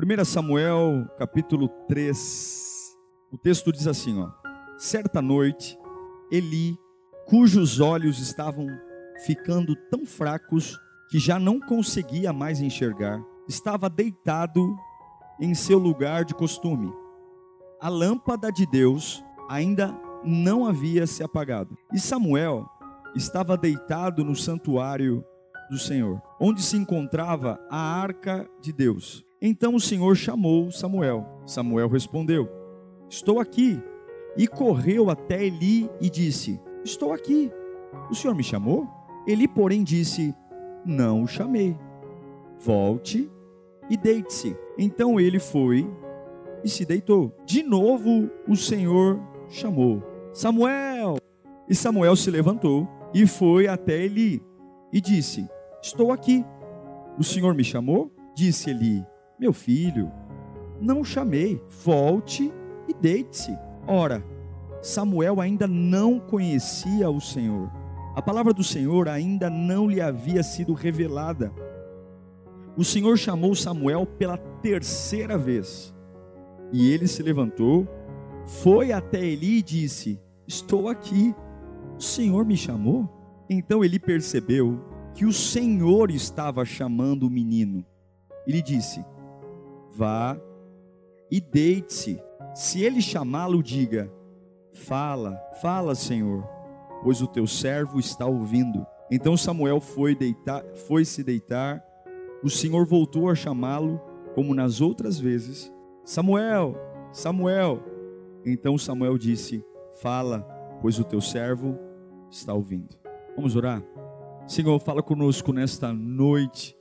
1 Samuel, capítulo 3. O texto diz assim, ó: Certa noite, Eli, cujos olhos estavam ficando tão fracos que já não conseguia mais enxergar, estava deitado em seu lugar de costume. A lâmpada de Deus ainda não havia se apagado. E Samuel estava deitado no santuário do Senhor, onde se encontrava a arca de Deus. Então o Senhor chamou Samuel. Samuel respondeu: Estou aqui. E correu até Eli e disse: Estou aqui. O Senhor me chamou? Eli, porém, disse: Não o chamei. Volte e deite-se. Então ele foi e se deitou. De novo o Senhor chamou: Samuel! E Samuel se levantou e foi até Eli e disse: Estou aqui. O Senhor me chamou? Disse Eli: Meu filho, não o chamei. Volte e deite-se. Ora, Samuel ainda não conhecia o Senhor. A palavra do Senhor ainda não lhe havia sido revelada o Senhor chamou Samuel pela terceira vez. E ele se levantou, foi até Eli e disse: Estou aqui. O Senhor me chamou? Então ele percebeu que o Senhor estava chamando o menino. Ele disse: Vá e deite-se. Se ele chamá-lo, diga: Fala, fala, Senhor, pois o teu servo está ouvindo. Então Samuel foi deitar, foi se deitar o Senhor voltou a chamá-lo, como nas outras vezes: Samuel, Samuel. Então Samuel disse: Fala, pois o teu servo está ouvindo. Vamos orar? Senhor, fala conosco nesta noite.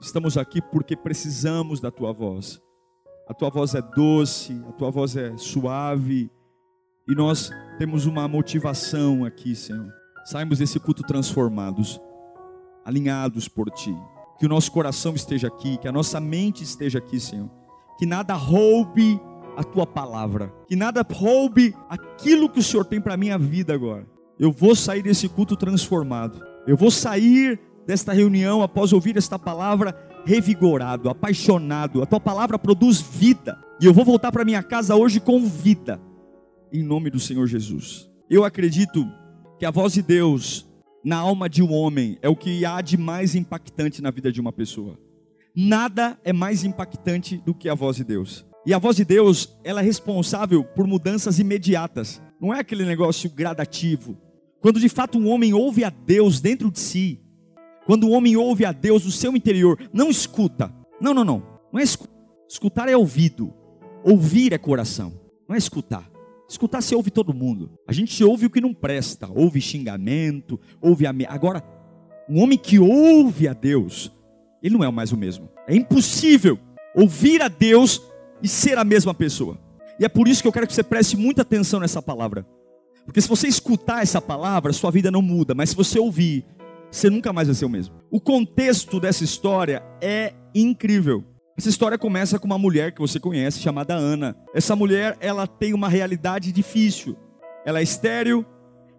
Estamos aqui porque precisamos da tua voz. A tua voz é doce, a tua voz é suave, e nós temos uma motivação aqui, Senhor. Saímos desse culto transformados, alinhados por ti que o nosso coração esteja aqui, que a nossa mente esteja aqui, Senhor. Que nada roube a tua palavra, que nada roube aquilo que o Senhor tem para minha vida agora. Eu vou sair desse culto transformado. Eu vou sair desta reunião após ouvir esta palavra revigorado, apaixonado. A tua palavra produz vida. E eu vou voltar para minha casa hoje com vida. Em nome do Senhor Jesus. Eu acredito que a voz de Deus na alma de um homem é o que há de mais impactante na vida de uma pessoa. Nada é mais impactante do que a voz de Deus. E a voz de Deus, ela é responsável por mudanças imediatas. Não é aquele negócio gradativo. Quando de fato um homem ouve a Deus dentro de si, quando o homem ouve a Deus no seu interior, não escuta. Não, não, não. Não é escutar. Escutar é ouvido. Ouvir é coração. Não é escutar. Escutar se ouve todo mundo. A gente ouve o que não presta, ouve xingamento, ouve a agora um homem que ouve a Deus, ele não é mais o mesmo. É impossível ouvir a Deus e ser a mesma pessoa. E é por isso que eu quero que você preste muita atenção nessa palavra. Porque se você escutar essa palavra, sua vida não muda, mas se você ouvir, você nunca mais vai ser o mesmo. O contexto dessa história é incrível. Essa história começa com uma mulher que você conhece, chamada Ana. Essa mulher, ela tem uma realidade difícil. Ela é estéril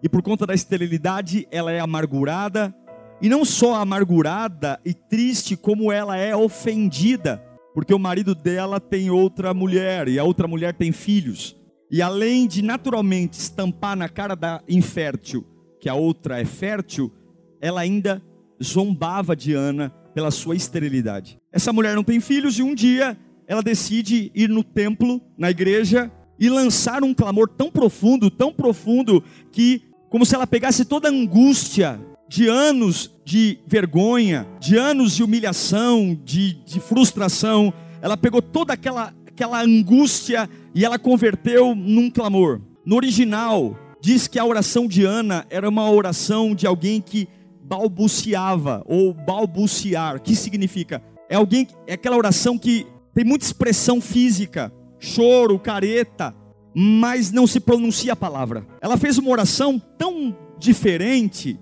e por conta da esterilidade, ela é amargurada. E não só amargurada e triste, como ela é ofendida, porque o marido dela tem outra mulher e a outra mulher tem filhos. E além de naturalmente estampar na cara da infértil que a outra é fértil, ela ainda zombava de Ana pela sua esterilidade. Essa mulher não tem filhos e um dia ela decide ir no templo, na igreja, e lançar um clamor tão profundo, tão profundo, que, como se ela pegasse toda a angústia de anos de vergonha, de anos de humilhação, de, de frustração, ela pegou toda aquela, aquela angústia e ela converteu num clamor. No original, diz que a oração de Ana era uma oração de alguém que balbuciava ou balbuciar, que significa? É alguém, é aquela oração que tem muita expressão física, choro, careta, mas não se pronuncia a palavra. Ela fez uma oração tão diferente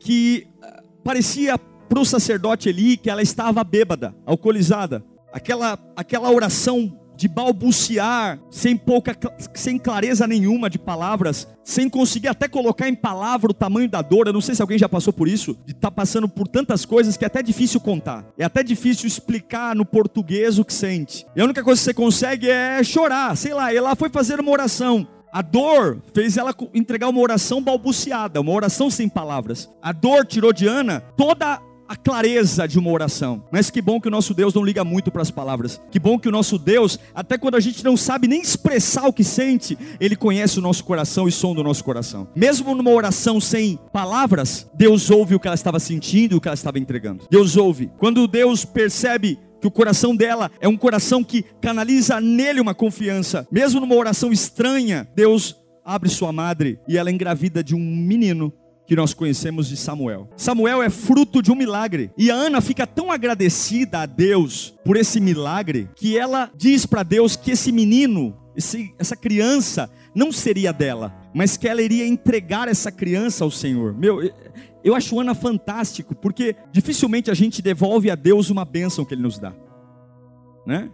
que ah, parecia para o sacerdote Eli que ela estava bêbada, alcoolizada. Aquela, aquela oração de balbuciar, sem pouca, sem clareza nenhuma de palavras, sem conseguir até colocar em palavra o tamanho da dor. Eu não sei se alguém já passou por isso, de estar tá passando por tantas coisas que é até difícil contar. É até difícil explicar no português o que sente. E a única coisa que você consegue é chorar, sei lá. Ela foi fazer uma oração. A dor fez ela entregar uma oração balbuciada, uma oração sem palavras. A dor tirou de Ana toda a clareza de uma oração. Mas que bom que o nosso Deus não liga muito para as palavras. Que bom que o nosso Deus, até quando a gente não sabe nem expressar o que sente, ele conhece o nosso coração e som do nosso coração. Mesmo numa oração sem palavras, Deus ouve o que ela estava sentindo e o que ela estava entregando. Deus ouve. Quando Deus percebe que o coração dela é um coração que canaliza nele uma confiança, mesmo numa oração estranha, Deus abre sua madre e ela é engravida de um menino que nós conhecemos de Samuel. Samuel é fruto de um milagre. E a Ana fica tão agradecida a Deus por esse milagre que ela diz para Deus que esse menino, esse, essa criança, não seria dela, mas que ela iria entregar essa criança ao Senhor. Meu, eu acho Ana fantástico, porque dificilmente a gente devolve a Deus uma bênção que Ele nos dá, né?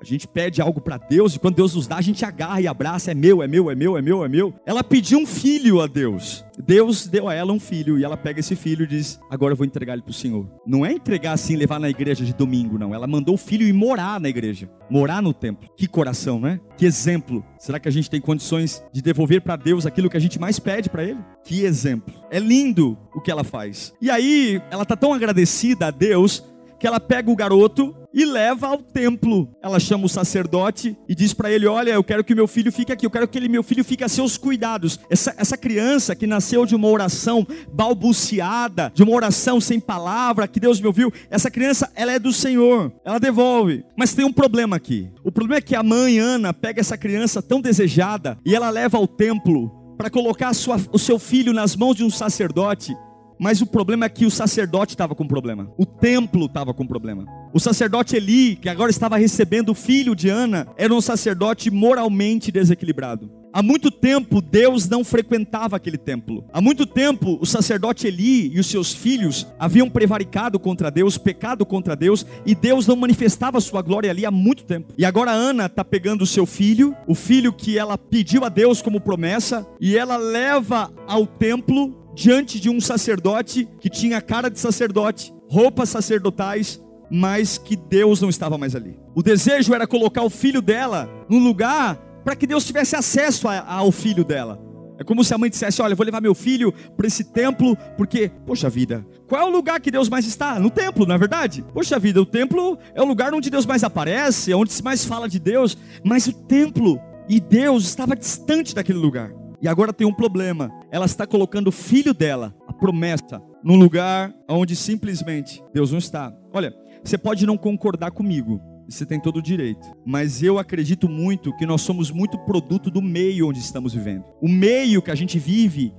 A gente pede algo para Deus e quando Deus nos dá, a gente agarra e abraça, é meu, é meu, é meu, é meu, é meu. Ela pediu um filho a Deus. Deus deu a ela um filho e ela pega esse filho e diz: Agora eu vou entregar ele para o Senhor. Não é entregar assim, levar na igreja de domingo, não. Ela mandou o filho ir morar na igreja, morar no templo. Que coração, né? Que exemplo. Será que a gente tem condições de devolver para Deus aquilo que a gente mais pede para Ele? Que exemplo. É lindo o que ela faz. E aí, ela tá tão agradecida a Deus que ela pega o garoto e leva ao templo. Ela chama o sacerdote e diz para ele: Olha, eu quero que meu filho fique aqui, eu quero que ele, meu filho fique a seus cuidados. Essa, essa criança que nasceu de uma oração balbuciada, de uma oração sem palavra, que Deus me ouviu, essa criança, ela é do Senhor, ela devolve. Mas tem um problema aqui. O problema é que a mãe Ana pega essa criança tão desejada e ela leva ao templo para colocar sua, o seu filho nas mãos de um sacerdote. Mas o problema é que o sacerdote estava com problema. O templo estava com problema. O sacerdote Eli, que agora estava recebendo o filho de Ana, era um sacerdote moralmente desequilibrado. Há muito tempo Deus não frequentava aquele templo. Há muito tempo o sacerdote Eli e os seus filhos haviam prevaricado contra Deus, pecado contra Deus, e Deus não manifestava sua glória ali há muito tempo. E agora Ana está pegando o seu filho, o filho que ela pediu a Deus como promessa, e ela leva ao templo diante de um sacerdote que tinha cara de sacerdote, roupas sacerdotais, mas que Deus não estava mais ali. O desejo era colocar o filho dela no lugar para que Deus tivesse acesso ao filho dela. É como se a mãe dissesse: Olha, vou levar meu filho para esse templo, porque, poxa vida, qual é o lugar que Deus mais está? No templo, não é verdade? Poxa vida, o templo é o lugar onde Deus mais aparece, é onde se mais fala de Deus, mas o templo e Deus estava distante daquele lugar. E agora tem um problema. Ela está colocando o filho dela, a promessa, num lugar onde simplesmente Deus não está. Olha, você pode não concordar comigo, você tem todo o direito. Mas eu acredito muito que nós somos muito produto do meio onde estamos vivendo. O meio que a gente vive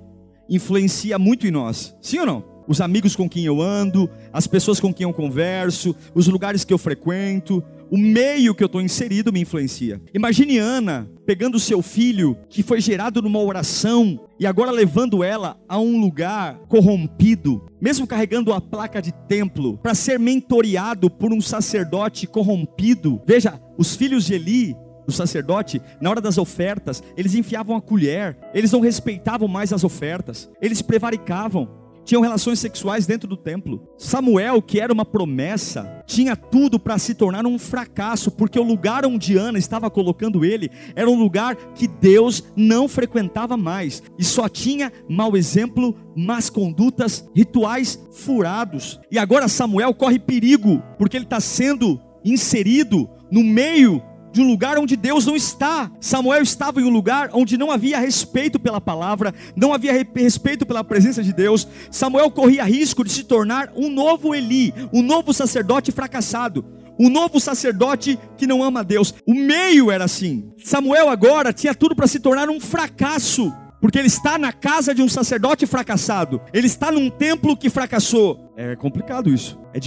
influencia muito em nós. Sim ou não? Os amigos com quem eu ando, as pessoas com quem eu converso, os lugares que eu frequento, o meio que eu estou inserido me influencia. Imagine Ana pegando o seu filho, que foi gerado numa oração, e agora levando ela a um lugar corrompido, mesmo carregando a placa de templo, para ser mentoreado por um sacerdote corrompido. Veja, os filhos de Eli do sacerdote, na hora das ofertas, eles enfiavam a colher, eles não respeitavam mais as ofertas, eles prevaricavam tinham relações sexuais dentro do templo. Samuel, que era uma promessa, tinha tudo para se tornar um fracasso, porque o lugar onde Ana estava colocando ele era um lugar que Deus não frequentava mais e só tinha mau exemplo, más condutas, rituais furados. E agora Samuel corre perigo, porque ele está sendo inserido no meio de um lugar onde Deus não está. Samuel estava em um lugar onde não havia respeito pela palavra, não havia respeito pela presença de Deus. Samuel corria risco de se tornar um novo Eli, um novo sacerdote fracassado. Um novo sacerdote que não ama Deus. O meio era assim. Samuel agora tinha tudo para se tornar um fracasso porque ele está na casa de um sacerdote fracassado, ele está num templo que fracassou. É complicado isso. É,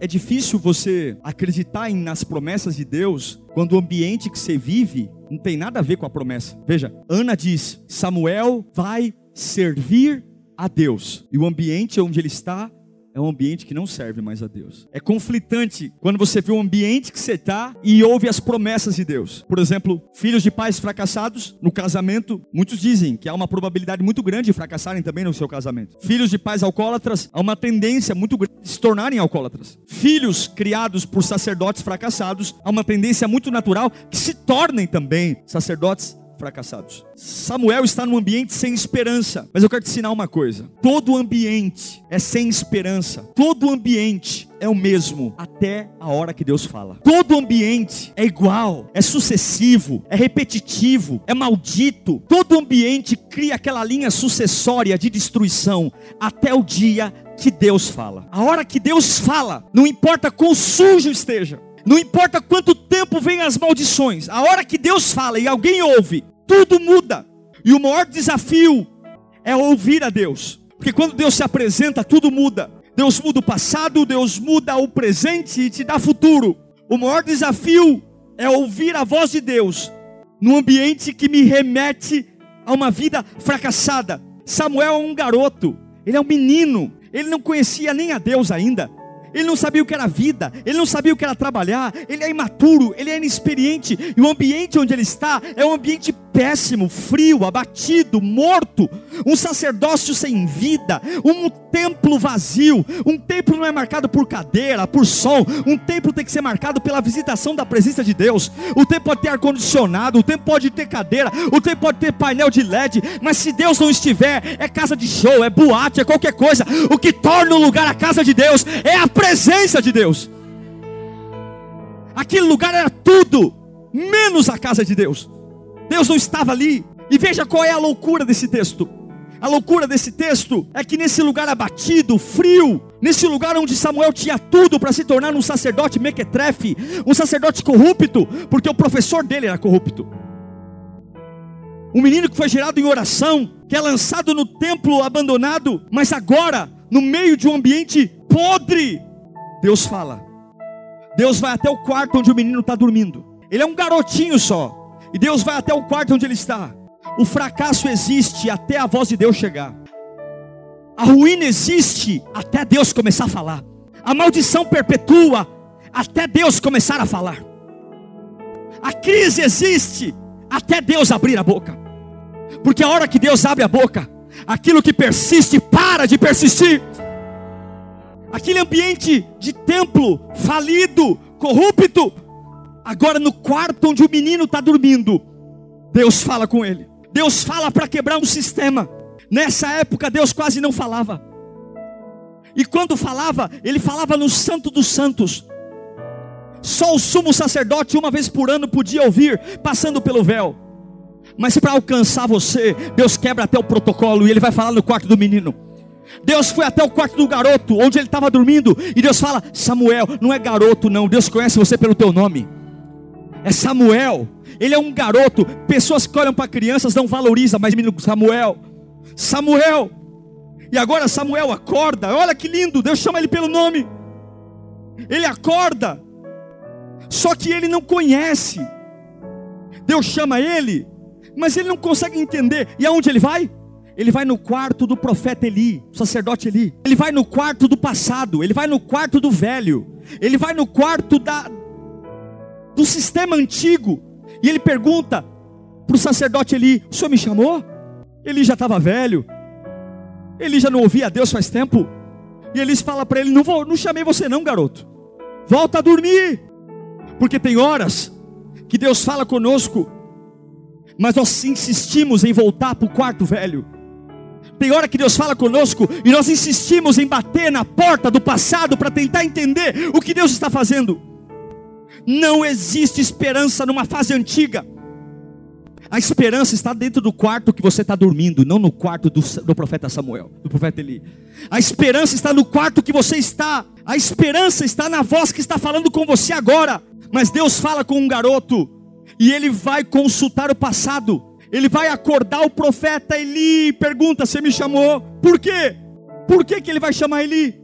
é difícil você acreditar em, nas promessas de Deus quando o ambiente que você vive não tem nada a ver com a promessa. Veja, Ana diz: Samuel vai servir a Deus. E o ambiente onde ele está é um ambiente que não serve mais a Deus. É conflitante quando você vê o ambiente que você está e ouve as promessas de Deus. Por exemplo, filhos de pais fracassados no casamento, muitos dizem que há uma probabilidade muito grande de fracassarem também no seu casamento. Filhos de pais alcoólatras, há uma tendência muito grande de se tornarem alcoólatras. Filhos criados por sacerdotes fracassados, há uma tendência muito natural que se tornem também sacerdotes fracassados. Samuel está num ambiente sem esperança. Mas eu quero te ensinar uma coisa: todo ambiente é sem esperança. Todo ambiente é o mesmo até a hora que Deus fala. Todo ambiente é igual, é sucessivo, é repetitivo, é maldito. Todo ambiente cria aquela linha sucessória de destruição até o dia que Deus fala. A hora que Deus fala, não importa quão sujo esteja, não importa quanto tempo vem as maldições, a hora que Deus fala e alguém ouve, tudo muda. E o maior desafio é ouvir a Deus. Porque quando Deus se apresenta, tudo muda. Deus muda o passado, Deus muda o presente e te dá futuro. O maior desafio é ouvir a voz de Deus num ambiente que me remete a uma vida fracassada. Samuel é um garoto, ele é um menino, ele não conhecia nem a Deus ainda. Ele não sabia o que era vida, ele não sabia o que era trabalhar, ele é imaturo, ele é inexperiente, e o ambiente onde ele está é um ambiente péssimo, frio, abatido, morto, um sacerdócio sem vida, um templo vazio. Um templo não é marcado por cadeira, por som, um templo tem que ser marcado pela visitação da presença de Deus. O templo pode ter ar-condicionado, o templo pode ter cadeira, o templo pode ter painel de LED, mas se Deus não estiver, é casa de show, é boate, é qualquer coisa. O que torna o lugar a casa de Deus é a presença de Deus. Aquele lugar era tudo, menos a casa de Deus. Deus não estava ali. E veja qual é a loucura desse texto. A loucura desse texto é que nesse lugar abatido, frio, nesse lugar onde Samuel tinha tudo para se tornar um sacerdote mequetrefe, um sacerdote corrupto, porque o professor dele era corrupto. Um menino que foi gerado em oração, que é lançado no templo abandonado, mas agora, no meio de um ambiente podre, Deus fala. Deus vai até o quarto onde o menino está dormindo. Ele é um garotinho só. E Deus vai até o quarto onde ele está. O fracasso existe até a voz de Deus chegar. A ruína existe até Deus começar a falar. A maldição perpetua até Deus começar a falar. A crise existe até Deus abrir a boca. Porque a hora que Deus abre a boca, aquilo que persiste para de persistir. Aquele ambiente de templo falido, corrupto, Agora, no quarto onde o menino está dormindo, Deus fala com ele. Deus fala para quebrar um sistema. Nessa época, Deus quase não falava. E quando falava, ele falava no Santo dos Santos. Só o sumo sacerdote, uma vez por ano, podia ouvir, passando pelo véu. Mas para alcançar você, Deus quebra até o protocolo e ele vai falar no quarto do menino. Deus foi até o quarto do garoto, onde ele estava dormindo, e Deus fala: Samuel, não é garoto, não. Deus conhece você pelo teu nome é Samuel. Ele é um garoto. Pessoas que olham para crianças não valorizam, mas menino Samuel. Samuel. E agora Samuel acorda. Olha que lindo. Deus chama ele pelo nome. Ele acorda. Só que ele não conhece. Deus chama ele, mas ele não consegue entender. E aonde ele vai? Ele vai no quarto do profeta Eli, sacerdote Eli. Ele vai no quarto do passado. Ele vai no quarto do velho. Ele vai no quarto da, do sistema antigo. E ele pergunta para o sacerdote Eli: O senhor me chamou? Ele já estava velho. Ele já não ouvia Deus faz tempo. E eles falam para ele: não, vou, não chamei você, não, garoto. Volta a dormir. Porque tem horas que Deus fala conosco, mas nós insistimos em voltar para o quarto velho. Tem hora que Deus fala conosco e nós insistimos em bater na porta do passado para tentar entender o que Deus está fazendo. Não existe esperança numa fase antiga. A esperança está dentro do quarto que você está dormindo, não no quarto do, do, profeta Samuel, do profeta Eli. A esperança está no quarto que você está. A esperança está na voz que está falando com você agora. Mas Deus fala com um garoto e ele vai consultar o passado. Ele vai acordar o profeta Eli e pergunta: Você me chamou? Por quê? Por que, que ele vai chamar Eli?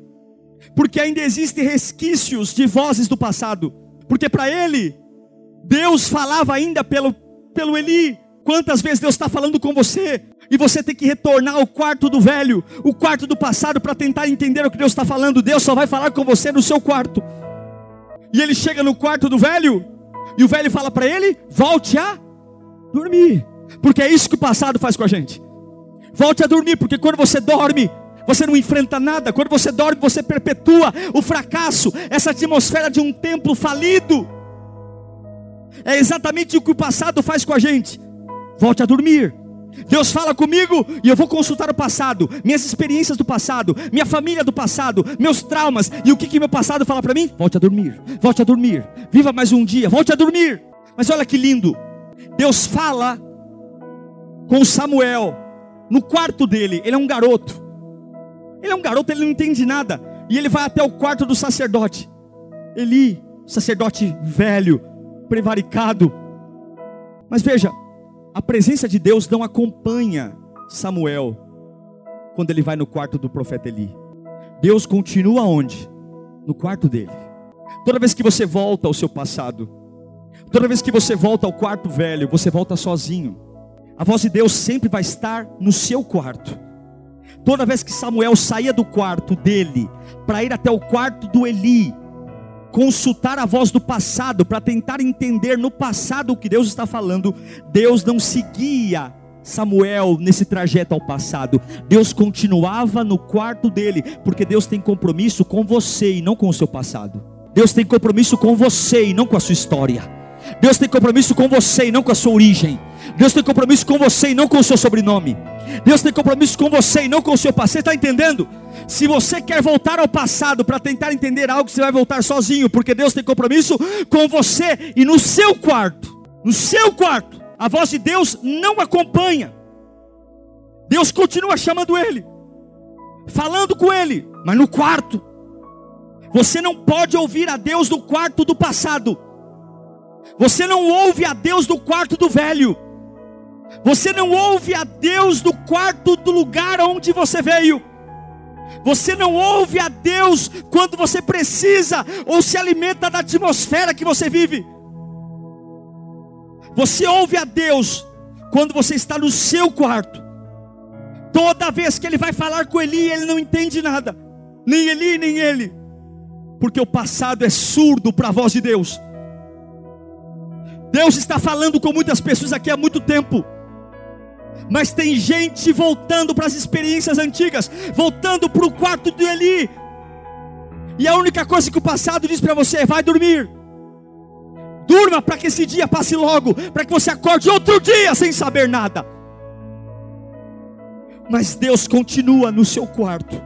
Porque ainda existem resquícios de vozes do passado. Porque para ele, Deus falava ainda pelo, pelo Eli. Quantas vezes Deus está falando com você e você tem que retornar ao quarto do velho, o quarto do passado, para tentar entender o que Deus está falando. Deus só vai falar com você no seu quarto. E ele chega no quarto do velho e o velho fala para ele: volte a dormir, porque é isso que o passado faz com a gente. Volte a dormir, porque quando você dorme, você não enfrenta nada. Quando você dorme, você perpetua o fracasso, essa atmosfera de um templo falido. É exatamente o que o passado faz com a gente. Volte a dormir. Deus fala comigo e eu vou consultar o passado, minhas experiências do passado, minha família do passado, meus traumas e o que, que meu passado fala para mim? Volte a dormir, volte a dormir, viva mais um dia, volte a dormir. Mas olha que lindo, Deus fala com Samuel no quarto dele, ele é um garoto, ele é um garoto, ele não entende nada, e ele vai até o quarto do sacerdote, Eli, sacerdote velho, prevaricado, mas veja, a presença de Deus não acompanha Samuel quando ele vai no quarto do profeta Eli. Deus continua onde? No quarto dele. Toda vez que você volta ao seu passado, toda vez que você volta ao quarto velho, você volta sozinho. A voz de Deus sempre vai estar no seu quarto. Toda vez que Samuel saía do quarto dele para ir até o quarto do Eli, consultar a voz do passado para tentar entender no passado o que Deus está falando, Deus não seguia Samuel nesse trajeto ao passado. Deus continuava no quarto dele, porque Deus tem compromisso com você e não com o seu passado. Deus tem compromisso com você e não com a sua história. Deus tem compromisso com você e não com a sua origem. Deus tem compromisso com você e não com o seu sobrenome. Deus tem compromisso com você e não com o seu passado. Você está entendendo? Se você quer voltar ao passado para tentar entender algo, você vai voltar sozinho, porque Deus tem compromisso com você e no seu quarto. No seu quarto, a voz de Deus não acompanha. Deus continua chamando ele, falando com ele, mas no quarto. Você não pode ouvir a Deus no quarto do passado. Você não ouve a Deus do quarto do velho. Você não ouve a Deus do quarto do lugar onde você veio. Você não ouve a Deus quando você precisa ou se alimenta da atmosfera que você vive. Você ouve a Deus quando você está no seu quarto. Toda vez que ele vai falar com Eli, ele não entende nada. Nem Eli, nem ele. Porque o passado é surdo para a voz de Deus. Deus está falando com muitas pessoas aqui há muito tempo. Mas tem gente voltando para as experiências antigas, voltando para o quarto de Eli. E a única coisa que o passado diz para você é: vai dormir. Durma para que esse dia passe logo, para que você acorde outro dia sem saber nada. Mas Deus continua no seu quarto.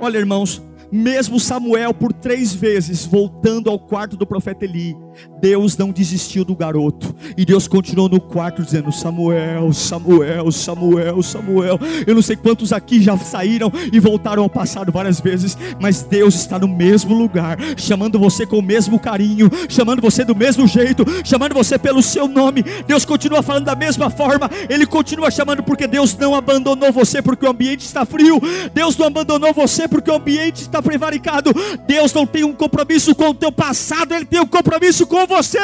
Olha, irmãos, mesmo Samuel, por três vezes, voltando ao quarto do profeta Eli, Deus não desistiu do garoto. E Deus continuou no quarto dizendo: Samuel, Samuel, Samuel, Samuel. Eu não sei quantos aqui já saíram e voltaram ao passado várias vezes, mas Deus está no mesmo lugar, chamando você com o mesmo carinho, chamando você do mesmo jeito, chamando você pelo seu nome. Deus continua falando da mesma forma, Ele continua chamando porque Deus não abandonou você porque o ambiente está frio. Deus não abandonou você porque o ambiente está prevaricado. Deus não tem um compromisso com o teu passado, Ele tem um compromisso com você.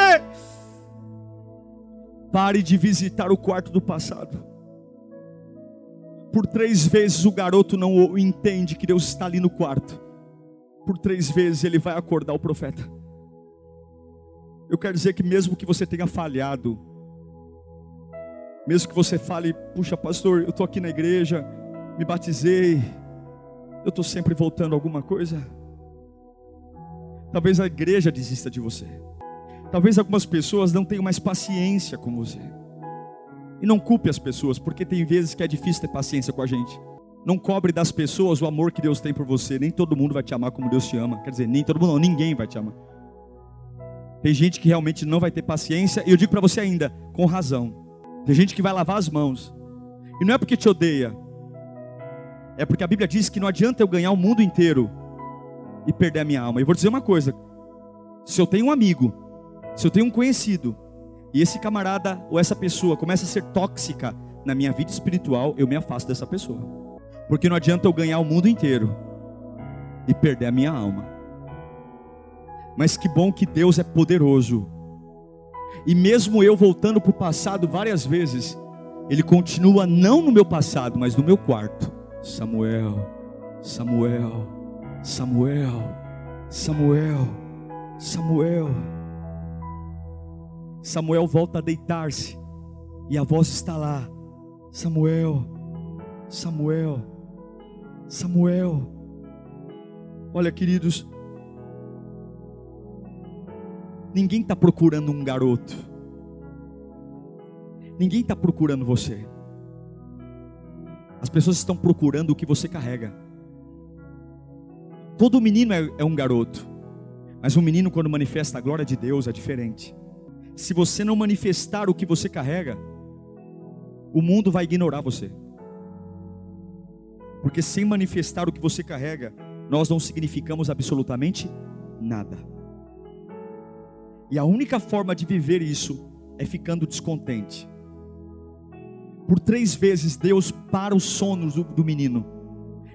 Pare de visitar o quarto do passado. Por três vezes o garoto não entende que Deus está ali no quarto. Por três vezes ele vai acordar o profeta. Eu quero dizer que mesmo que você tenha falhado, mesmo que você fale, puxa pastor, eu estou aqui na igreja, me batizei, eu estou sempre voltando alguma coisa. Talvez a igreja desista de você. Talvez algumas pessoas não tenham mais paciência com você. E não culpe as pessoas, porque tem vezes que é difícil ter paciência com a gente. Não cobre das pessoas o amor que Deus tem por você. Nem todo mundo vai te amar como Deus te ama. Quer dizer, nem todo mundo, não, ninguém vai te amar. Tem gente que realmente não vai ter paciência, e eu digo para você ainda, com razão. Tem gente que vai lavar as mãos. E não é porque te odeia. É porque a Bíblia diz que não adianta eu ganhar o mundo inteiro e perder a minha alma. E vou dizer uma coisa: se eu tenho um amigo se eu tenho um conhecido e esse camarada ou essa pessoa começa a ser tóxica na minha vida espiritual, eu me afasto dessa pessoa. Porque não adianta eu ganhar o mundo inteiro e perder a minha alma. Mas que bom que Deus é poderoso. E mesmo eu voltando para o passado várias vezes, Ele continua não no meu passado, mas no meu quarto. Samuel, Samuel, Samuel, Samuel, Samuel. Samuel volta a deitar-se e a voz está lá: Samuel, Samuel, Samuel. Olha, queridos, ninguém está procurando um garoto, ninguém está procurando você. As pessoas estão procurando o que você carrega. Todo menino é, é um garoto, mas um menino, quando manifesta a glória de Deus, é diferente se você não manifestar o que você carrega, o mundo vai ignorar você. Porque sem manifestar o que você carrega, nós não significamos absolutamente nada. E a única forma de viver isso é ficando descontente. Por três vezes Deus para os sonos do, do menino.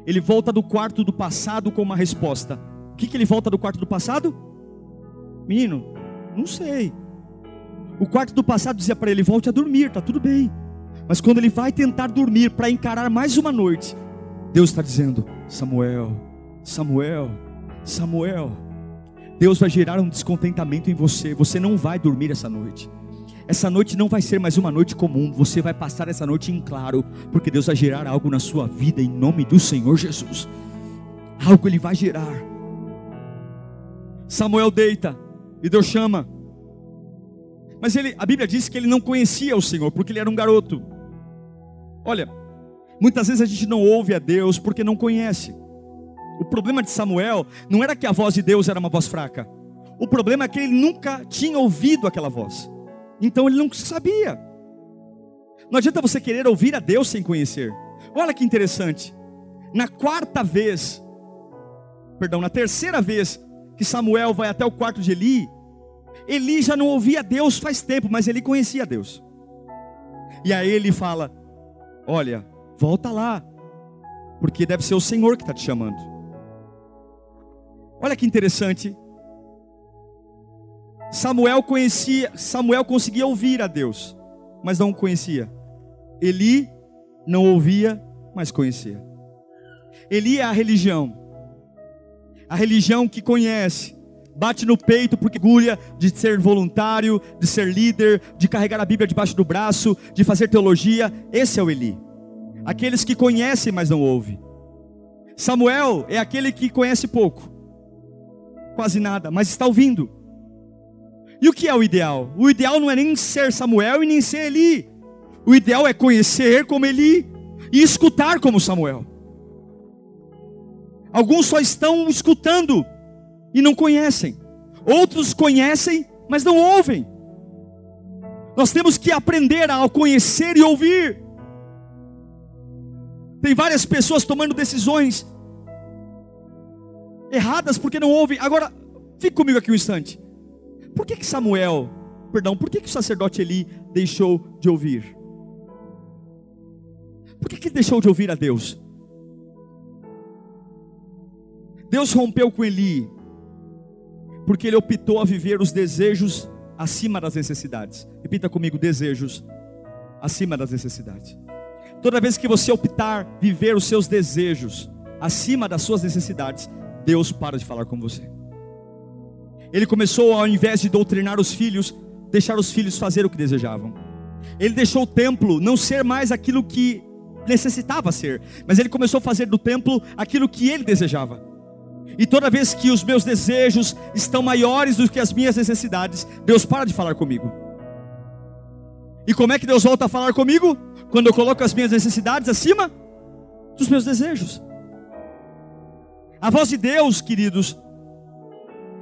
Ele volta do quarto do passado com uma resposta. O que, que ele volta do quarto do passado? Menino, não sei. O quarto do passado dizia para ele: volte a dormir, está tudo bem. Mas quando ele vai tentar dormir para encarar mais uma noite, Deus está dizendo: Samuel, Samuel, Samuel. Deus vai gerar um descontentamento em você. Você não vai dormir essa noite. Essa noite não vai ser mais uma noite comum. Você vai passar essa noite em claro, porque Deus vai gerar algo na sua vida em nome do Senhor Jesus. Algo Ele vai gerar. Samuel deita e Deus chama. Mas ele, a Bíblia diz que ele não conhecia o Senhor, porque ele era um garoto. Olha, muitas vezes a gente não ouve a Deus porque não conhece. O problema de Samuel não era que a voz de Deus era uma voz fraca. O problema é que ele nunca tinha ouvido aquela voz. Então ele não sabia. Não adianta você querer ouvir a Deus sem conhecer. Olha que interessante. Na quarta vez, perdão, na terceira vez que Samuel vai até o quarto de Eli, Eli já não ouvia Deus faz tempo, mas ele conhecia Deus. E aí ele fala: Olha, volta lá, porque deve ser o Senhor que está te chamando. Olha que interessante. Samuel conhecia, Samuel conseguia ouvir a Deus, mas não o conhecia. Eli não ouvia, mas conhecia. Eli é a religião. A religião que conhece, bate no peito porque orgulha de ser voluntário, de ser líder, de carregar a Bíblia debaixo do braço, de fazer teologia. Esse é o Eli. Aqueles que conhecem, mas não ouvem. Samuel é aquele que conhece pouco, quase nada, mas está ouvindo. E o que é o ideal? O ideal não é nem ser Samuel e nem ser Eli. O ideal é conhecer como Eli e escutar como Samuel. Alguns só estão escutando, e não conhecem. Outros conhecem, mas não ouvem. Nós temos que aprender a conhecer e ouvir. Tem várias pessoas tomando decisões erradas porque não ouvem. Agora, fique comigo aqui um instante. Por que, que Samuel, perdão, por que, que o sacerdote Eli deixou de ouvir? Por que, que deixou de ouvir a Deus? Deus rompeu com Eli porque ele optou a viver os desejos acima das necessidades. Repita comigo: desejos acima das necessidades. Toda vez que você optar viver os seus desejos acima das suas necessidades, Deus para de falar com você. Ele começou, ao invés de doutrinar os filhos, deixar os filhos fazer o que desejavam. Ele deixou o templo não ser mais aquilo que necessitava ser, mas ele começou a fazer do templo aquilo que ele desejava. E toda vez que os meus desejos estão maiores do que as minhas necessidades, Deus para de falar comigo. E como é que Deus volta a falar comigo? Quando eu coloco as minhas necessidades acima dos meus desejos. A voz de Deus, queridos,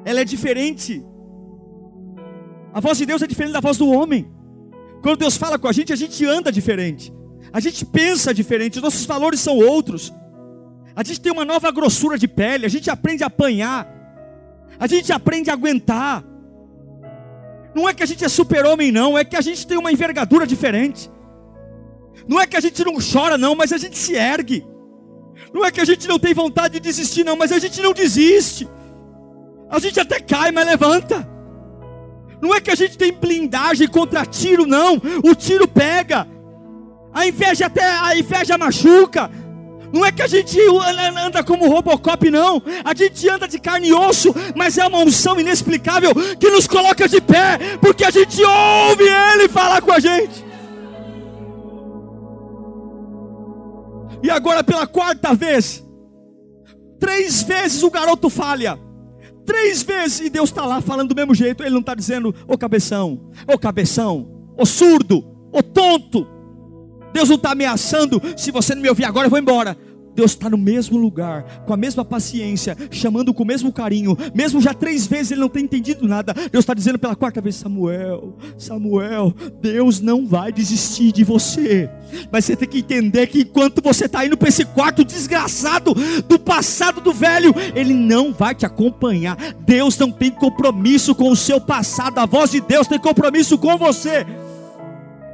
ela é diferente. A voz de Deus é diferente da voz do homem. Quando Deus fala com a gente, a gente anda diferente. A gente pensa diferente, os nossos valores são outros. A gente tem uma nova grossura de pele, a gente aprende a apanhar, a gente aprende a aguentar. Não é que a gente é super-homem, não, é que a gente tem uma envergadura diferente. Não é que a gente não chora, não, mas a gente se ergue. Não é que a gente não tem vontade de desistir, não, mas a gente não desiste. A gente até cai, mas levanta. Não é que a gente tem blindagem contra tiro, não. O tiro pega. A inveja até a inveja machuca. Não é que a gente anda como Robocop, não. A gente anda de carne e osso, mas é uma unção inexplicável que nos coloca de pé, porque a gente ouve Ele falar com a gente. E agora, pela quarta vez, três vezes o garoto falha. Três vezes, e Deus está lá falando do mesmo jeito. Ele não está dizendo, ô cabeção, ô cabeção, ô surdo, ô tonto. Deus não está ameaçando, se você não me ouvir agora, eu vou embora. Deus está no mesmo lugar, com a mesma paciência, chamando com o mesmo carinho, mesmo já três vezes ele não tem entendido nada. Deus está dizendo pela quarta vez: Samuel, Samuel, Deus não vai desistir de você. Mas você tem que entender que enquanto você está indo para esse quarto desgraçado do passado do velho, Ele não vai te acompanhar. Deus não tem compromisso com o seu passado, a voz de Deus tem compromisso com você.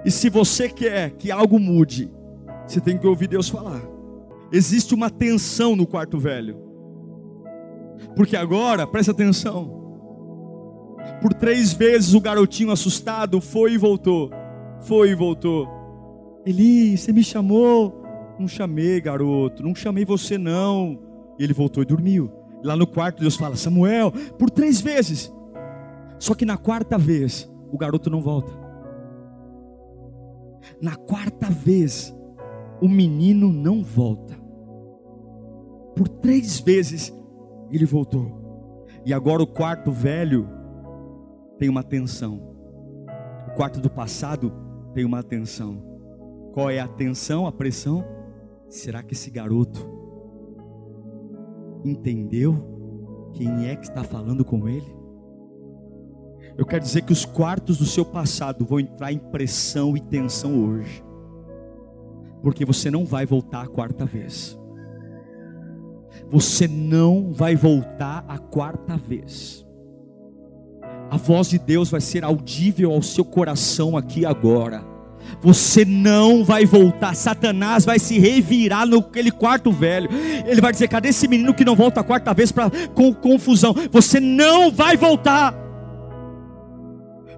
E se você quer que algo mude, você tem que ouvir Deus falar. Existe uma tensão no quarto velho. Porque agora, presta atenção. Por três vezes o garotinho assustado foi e voltou. Foi e voltou. Eli, você me chamou? Não chamei, garoto. Não chamei você, não. E ele voltou e dormiu. Lá no quarto, Deus fala: Samuel, por três vezes. Só que na quarta vez, o garoto não volta. Na quarta vez, o menino não volta. Por três vezes ele voltou. E agora o quarto velho tem uma tensão. O quarto do passado tem uma tensão. Qual é a tensão, a pressão? Será que esse garoto entendeu quem é que está falando com ele? Eu quero dizer que os quartos do seu passado vão entrar em pressão e tensão hoje porque você não vai voltar a quarta vez. Você não vai voltar a quarta vez. A voz de Deus vai ser audível ao seu coração aqui agora. Você não vai voltar. Satanás vai se revirar naquele quarto velho. Ele vai dizer: cadê esse menino que não volta a quarta vez para com confusão? Você não vai voltar.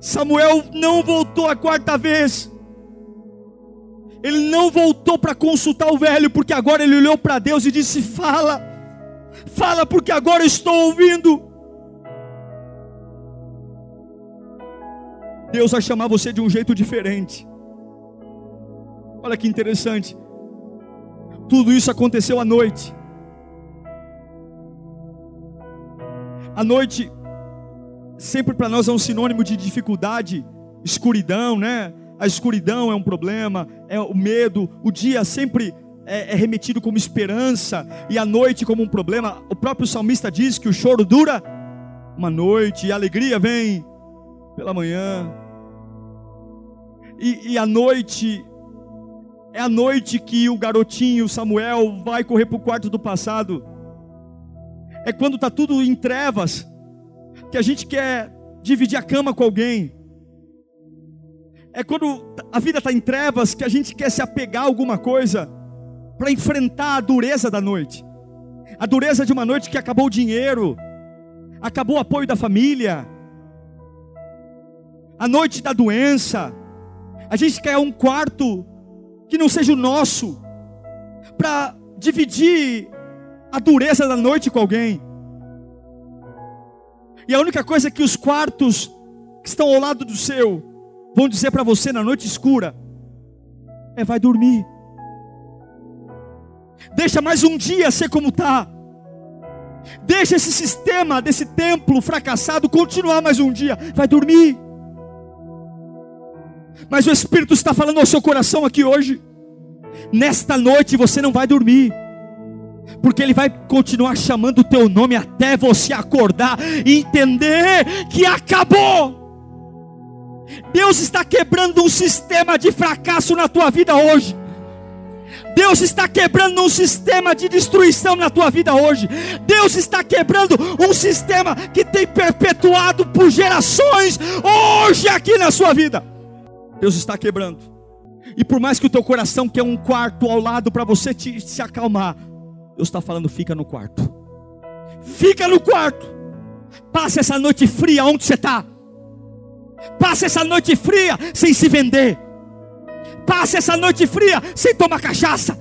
Samuel não voltou a quarta vez. Ele não voltou para consultar o velho, porque agora ele olhou para Deus e disse: Fala, fala, porque agora estou ouvindo. Deus vai chamar você de um jeito diferente. Olha que interessante. Tudo isso aconteceu à noite. A noite sempre para nós é um sinônimo de dificuldade, escuridão, né? a escuridão é um problema, é o medo, o dia sempre é, é, remetido como esperança e a noite como um problema. O próprio salmista diz que o choro dura uma noite e a alegria vem pela manhã. E, e a noite é a noite que o garotinho Samuel vai correr para o quarto do passado. É quando está tudo em trevas que a gente quer dividir a cama com alguém. É quando a vida está em trevas que a gente quer se apegar a alguma coisa para enfrentar a dureza da noite. A dureza de uma noite que acabou o dinheiro, acabou o apoio da família, a noite da doença. A gente quer um quarto que não seja o nosso, para dividir a dureza da noite com alguém. E a única coisa que os quartos que estão ao lado do seu vão dizer para você na noite escura: é, vai dormir. Deixa mais um dia ser como está. Deixa esse sistema desse templo fracassado continuar mais um dia. Vai dormir. Mas o Espírito está falando ao seu coração aqui hoje. Nesta noite você não vai dormir. Porque Ele vai continuar chamando o teu nome até você acordar e entender que acabou. Deus está quebrando um sistema de fracasso na tua vida hoje. Deus está quebrando um sistema de destruição na tua vida hoje. Deus está quebrando um sistema que tem perpetuado por gerações hoje aqui na sua vida. Deus está quebrando. E por mais que o teu coração quer um quarto ao lado para você te, se acalmar, Deus está falando: fica no quarto. Fica no quarto. Passe essa noite fria onde você está. Passe essa noite fria sem se vender. Passe essa noite fria sem tomar cachaça.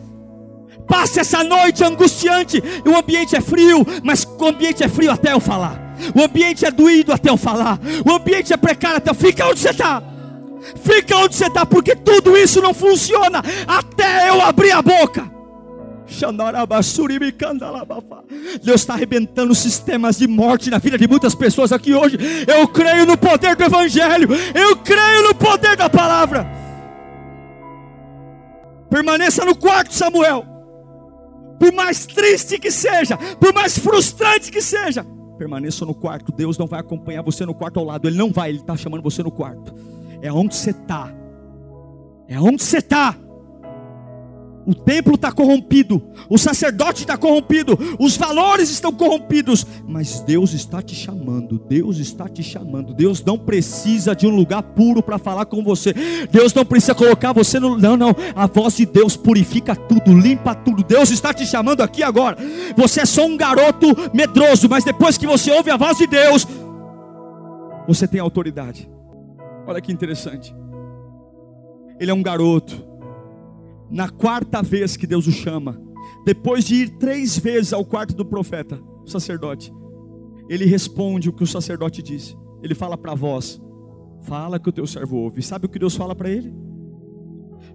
Passe essa noite angustiante. O ambiente é frio, mas o ambiente é frio até eu falar. O ambiente é doído até eu falar. O ambiente é precário até eu. Fica onde você está. Fica onde você está, porque tudo isso não funciona até eu abrir a boca. Deus está arrebentando sistemas de morte na vida de muitas pessoas aqui hoje. Eu creio no poder do Evangelho. Eu creio no poder da palavra. Permaneça no quarto, Samuel. Por mais triste que seja, por mais frustrante que seja, permaneça no quarto. Deus não vai acompanhar você no quarto ao lado. Ele não vai, ele está chamando você no quarto. É onde você está. É onde você está. O templo está corrompido, o sacerdote está corrompido, os valores estão corrompidos, mas Deus está te chamando, Deus está te chamando. Deus não precisa de um lugar puro para falar com você, Deus não precisa colocar você no. Não, não, a voz de Deus purifica tudo, limpa tudo. Deus está te chamando aqui agora. Você é só um garoto medroso, mas depois que você ouve a voz de Deus, você tem autoridade. Olha que interessante. Ele é um garoto na quarta vez que Deus o chama, depois de ir três vezes ao quarto do profeta, o sacerdote, ele responde o que o sacerdote disse. Ele fala para voz: Fala que o teu servo ouve. Sabe o que Deus fala para ele?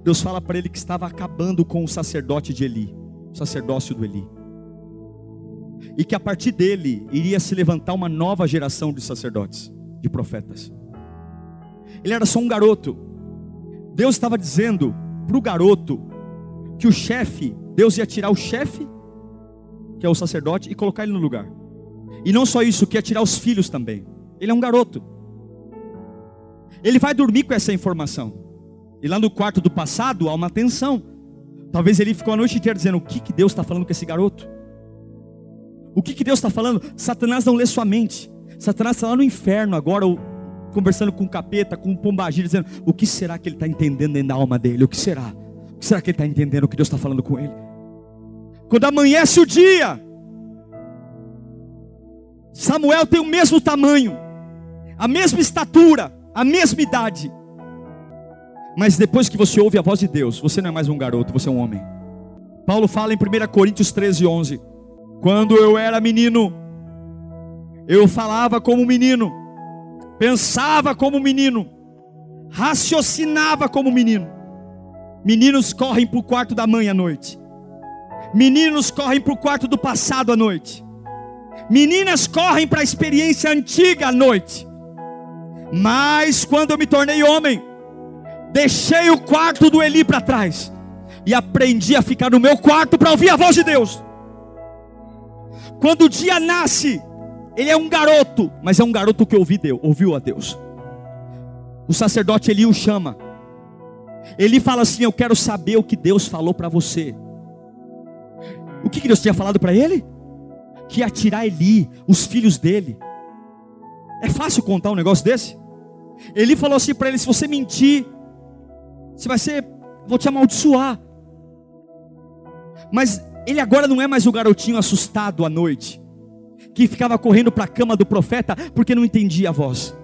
Deus fala para ele que estava acabando com o sacerdote de Eli, o sacerdócio do Eli. E que a partir dele iria se levantar uma nova geração de sacerdotes, de profetas. Ele era só um garoto. Deus estava dizendo para o garoto que o chefe, Deus ia tirar o chefe, que é o sacerdote, e colocar ele no lugar. E não só isso, que ia tirar os filhos também. Ele é um garoto. Ele vai dormir com essa informação. E lá no quarto do passado há uma tensão. Talvez ele ficou a noite inteira dizendo: O que, que Deus está falando com esse garoto? O que, que Deus está falando? Satanás não lê sua mente. Satanás está lá no inferno agora, conversando com o capeta, com o pombagira, dizendo: o que será que ele está entendendo dentro da alma dele? O que será? O que será que ele está entendendo o que Deus está falando com ele? Quando amanhece o dia, Samuel tem o mesmo tamanho, a mesma estatura, a mesma idade. Mas depois que você ouve a voz de Deus, você não é mais um garoto, você é um homem. Paulo fala em 1 Coríntios 13, 11: Quando eu era menino, eu falava como menino, pensava como menino, raciocinava como menino. Meninos correm para o quarto da mãe à noite, meninos correm para o quarto do passado à noite, meninas correm para a experiência antiga à noite. Mas quando eu me tornei homem, deixei o quarto do Eli para trás e aprendi a ficar no meu quarto para ouvir a voz de Deus. Quando o dia nasce, ele é um garoto, mas é um garoto que ouviu, Deus, ouviu a Deus. O sacerdote Eli o chama. Ele fala assim: Eu quero saber o que Deus falou para você. O que, que Deus tinha falado para ele? Que ia tirar Eli, os filhos dele. É fácil contar um negócio desse? Ele falou assim para ele: Se você mentir, você vai ser, vou te amaldiçoar. Mas ele agora não é mais o garotinho assustado à noite que ficava correndo para a cama do profeta porque não entendia a voz.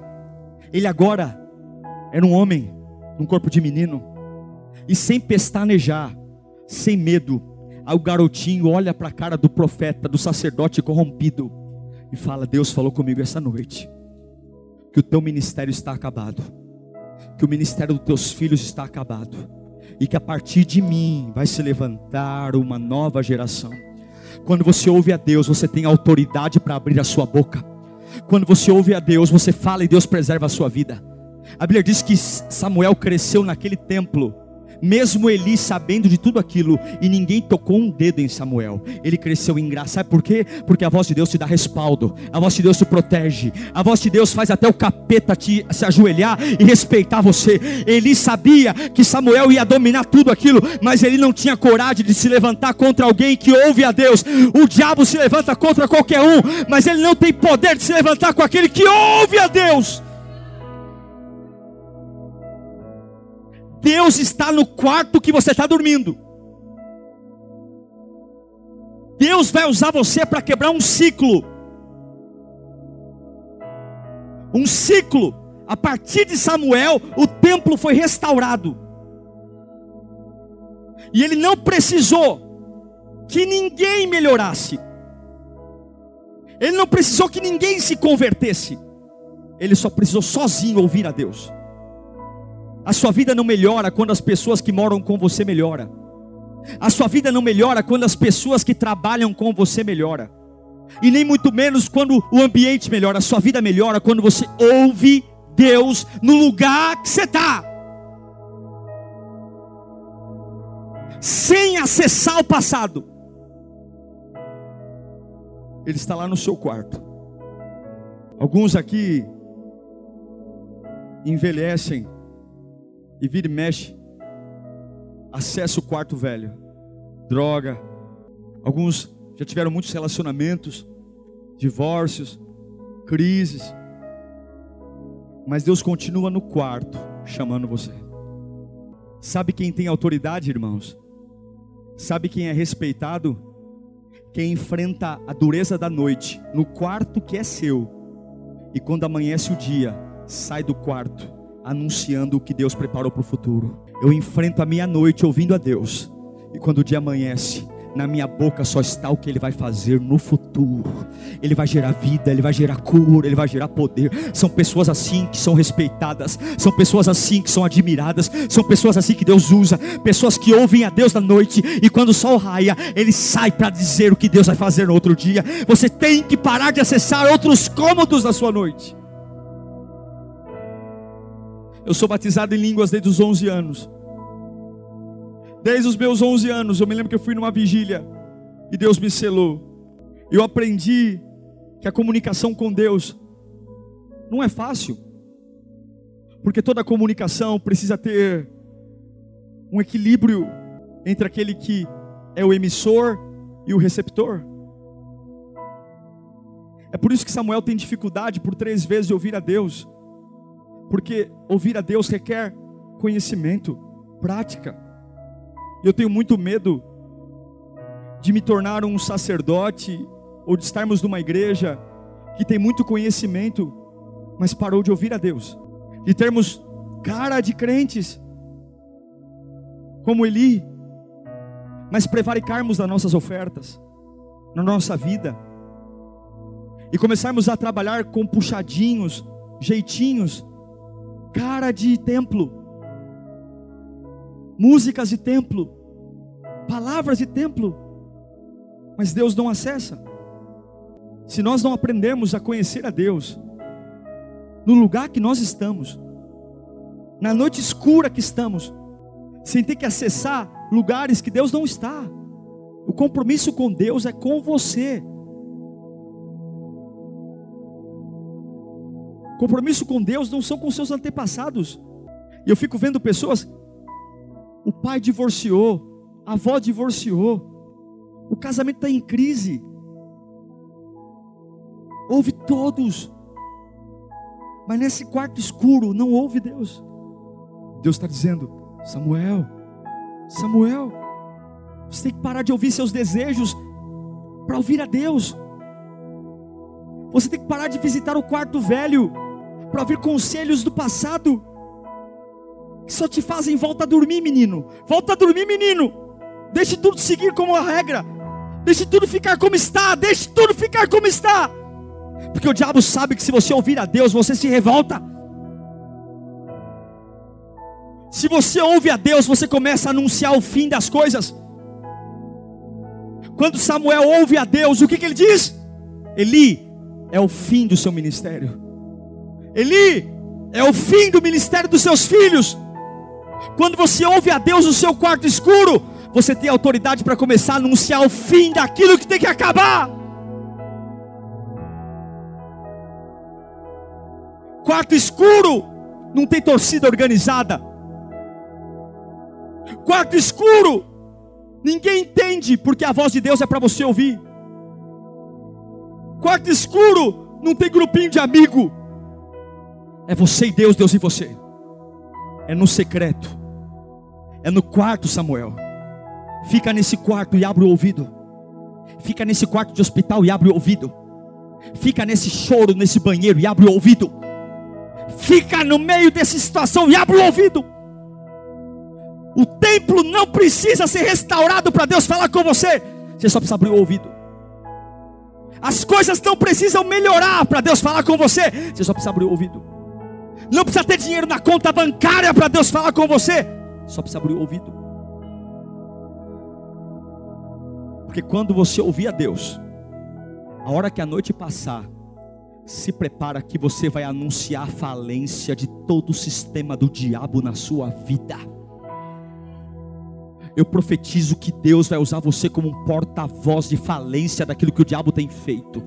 Ele agora era um homem, um corpo de menino, e sem pestanejar, sem medo, o garotinho olha para a cara do profeta, do sacerdote corrompido, e fala: Deus falou comigo essa noite, que o teu ministério está acabado, que o ministério dos teus filhos está acabado, e que a partir de mim vai se levantar uma nova geração quando você ouve a Deus, você tem autoridade para abrir a sua boca. Quando você ouve a Deus, você fala e Deus preserva a sua vida. A Bíblia diz que Samuel cresceu naquele templo mesmo Eli sabendo de tudo aquilo, e ninguém tocou um dedo em Samuel, ele cresceu em graça. Sabe por quê? Porque a voz de Deus te dá respaldo, a voz de Deus te protege, a voz de Deus faz até o capeta te, se ajoelhar e respeitar você. Eli sabia que Samuel ia dominar tudo aquilo, mas ele não tinha coragem de se levantar contra alguém que ouve a Deus. O diabo se levanta contra qualquer um, mas ele não tem poder de se levantar com aquele que ouve a Deus. Deus está no quarto que você está dormindo. Deus vai usar você para quebrar um ciclo. Um ciclo. A partir de Samuel, o templo foi restaurado. E ele não precisou que ninguém melhorasse. Ele não precisou que ninguém se convertesse. Ele só precisou sozinho ouvir a Deus. A sua vida não melhora quando as pessoas que moram com você melhora. A sua vida não melhora quando as pessoas que trabalham com você melhora. E nem muito menos quando o ambiente melhora. A sua vida melhora quando você ouve Deus no lugar que você está. Sem acessar o passado. Ele está lá no seu quarto. Alguns aqui envelhecem e vira e mexe, acessa o quarto velho, droga. Alguns já tiveram muitos relacionamentos, divórcios, crises. Mas Deus continua no quarto chamando você. Sabe quem tem autoridade, irmãos? Sabe quem é respeitado? Quem enfrenta a dureza da noite no quarto que é seu. E quando amanhece o dia, sai do quarto anunciando o que Deus preparou para o futuro. Eu enfrento a minha noite ouvindo a Deus. E quando o dia amanhece, na minha boca só está o que Ele vai fazer no futuro. Ele vai gerar vida, Ele vai gerar cura, Ele vai gerar poder. São pessoas assim que são respeitadas, são pessoas assim que são admiradas, são pessoas assim que Deus usa, pessoas que ouvem a Deus na noite e quando o sol raia, Ele sai para dizer o que Deus vai fazer no outro dia. Você tem que parar de acessar outros cômodos da sua noite. Eu sou batizado em línguas desde os 11 anos. Desde os meus 11 anos, eu me lembro que eu fui numa vigília e Deus me selou. Eu aprendi que a comunicação com Deus não é fácil, porque toda comunicação precisa ter um equilíbrio entre aquele que é o emissor e o receptor. É por isso que Samuel tem dificuldade por três vezes de ouvir a Deus. Porque ouvir a Deus requer conhecimento, prática. Eu tenho muito medo de me tornar um sacerdote ou de estarmos numa igreja que tem muito conhecimento, mas parou de ouvir a Deus. E termos cara de crentes como Eli, mas prevaricarmos das nossas ofertas, na nossa vida, e começarmos a trabalhar com puxadinhos, jeitinhos, cara de templo, músicas de templo, palavras de templo, mas Deus não acessa. Se nós não aprendermos a conhecer a Deus, no lugar que nós estamos, na noite escura que estamos, sem ter que acessar lugares que Deus não está, o compromisso com Deus é com você. Compromisso com Deus não são com seus antepassados. E eu fico vendo pessoas, o pai divorciou, a avó divorciou, o casamento está em crise. Ouve todos, mas nesse quarto escuro não ouve Deus. Deus está dizendo: Samuel, Samuel, você tem que parar de ouvir seus desejos para ouvir a Deus. Você tem que parar de visitar o quarto velho para ouvir conselhos do passado que só te fazem volta a dormir, menino. Volta a dormir, menino. Deixe tudo seguir como a regra. Deixe tudo ficar como está. Deixe tudo ficar como está. Porque o diabo sabe que se você ouvir a Deus, você se revolta. Se você ouve a Deus, você começa a anunciar o fim das coisas. Quando Samuel ouve a Deus, o que, que ele diz? Eli, é o fim do seu ministério. Eli, é o fim do ministério dos seus filhos. Quando você ouve a Deus no seu quarto escuro, você tem autoridade para começar a anunciar o fim daquilo que tem que acabar. Quarto escuro não tem torcida organizada. Quarto escuro, ninguém entende porque a voz de Deus é para você ouvir. Quarto escuro, não tem grupinho de amigo. É você e Deus, Deus e você. É no secreto. É no quarto, Samuel. Fica nesse quarto e abre o ouvido. Fica nesse quarto de hospital e abre o ouvido. Fica nesse choro, nesse banheiro e abre o ouvido. Fica no meio dessa situação e abre o ouvido. O templo não precisa ser restaurado para Deus falar com você. Você só precisa abrir o ouvido. As coisas não precisam melhorar para Deus falar com você. Você só precisa abrir o ouvido. Não precisa ter dinheiro na conta bancária para Deus falar com você. Só precisa abrir o ouvido. Porque quando você ouvir a Deus, a hora que a noite passar, se prepara que você vai anunciar a falência de todo o sistema do diabo na sua vida. Eu profetizo que Deus vai usar você como um porta-voz de falência daquilo que o diabo tem feito.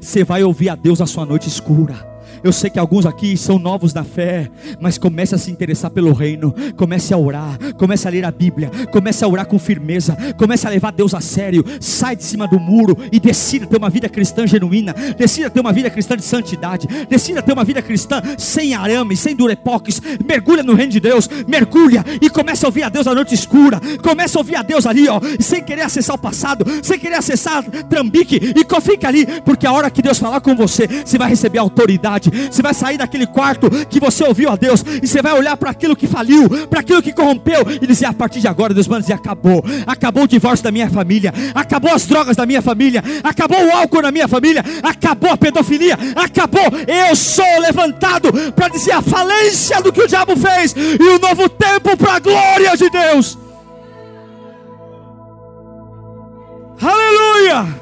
Você vai ouvir a Deus a sua noite escura. Eu sei que alguns aqui são novos na fé, mas comece a se interessar pelo reino, comece a orar, comece a ler a Bíblia, comece a orar com firmeza, comece a levar Deus a sério, sai de cima do muro e decida ter uma vida cristã genuína, decida ter uma vida cristã de santidade, decida ter uma vida cristã sem arame, sem durepoques, mergulha no reino de Deus, mergulha e comece a ouvir a Deus na noite escura, comece a ouvir a Deus ali, ó, sem querer acessar o passado, sem querer acessar Trambique, e fica ali, porque a hora que Deus falar com você, você vai receber autoridade, você vai sair daquele quarto que você ouviu a Deus e você vai olhar para aquilo que faliu, para aquilo que corrompeu e dizer: a partir de agora, Deus vai dizer: acabou, acabou o divórcio da minha família, acabou as drogas da minha família, acabou o álcool na minha família, acabou a pedofilia, acabou. Eu sou levantado para dizer a falência do que o diabo fez e o novo tempo para a glória de Deus. Aleluia!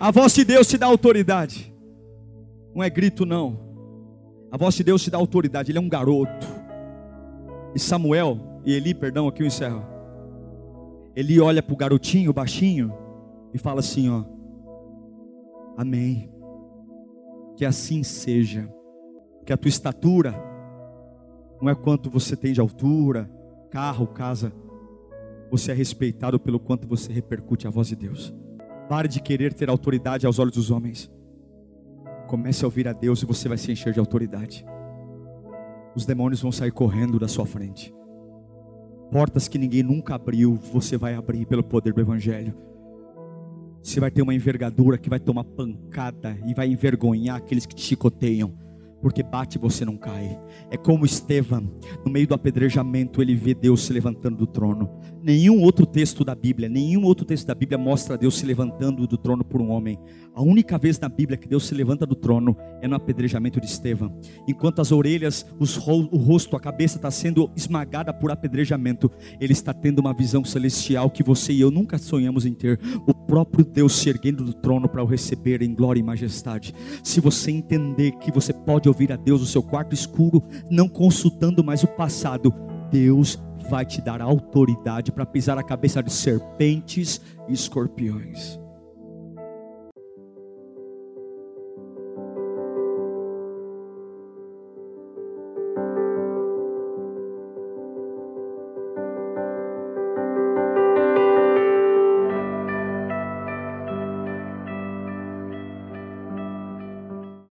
A voz de Deus te dá autoridade. Não é grito, não. A voz de Deus te dá autoridade. Ele é um garoto. E Samuel, e Eli, perdão, aqui eu encerro. Eli olha para o garotinho, baixinho, e fala assim: ó. Amém. Que assim seja. Que a tua estatura não é quanto você tem de altura, carro, casa. Você é respeitado pelo quanto você repercute a voz de Deus. Pare de querer ter autoridade aos olhos dos homens. Comece a ouvir a Deus e você vai se encher de autoridade. Os demônios vão sair correndo da sua frente. Portas que ninguém nunca abriu, você vai abrir pelo poder do Evangelho. Você vai ter uma envergadura que vai tomar pancada e vai envergonhar aqueles que te chicoteiam porque bate você não cai. É como Estevão, no meio do apedrejamento, ele vê Deus se levantando do trono. Nenhum outro texto da Bíblia, nenhum outro texto da Bíblia mostra Deus se levantando do trono por um homem. A única vez na Bíblia que Deus se levanta do trono é no apedrejamento de Estevão. Enquanto as orelhas, os, o rosto, a cabeça está sendo esmagada por apedrejamento, ele está tendo uma visão celestial que você e eu nunca sonhamos em ter. O próprio Deus se erguendo do trono para o receber em glória e majestade. Se você entender que você pode ouvir a Deus no seu quarto escuro, não consultando mais o passado, Deus vai te dar autoridade para pisar a cabeça de serpentes e escorpiões.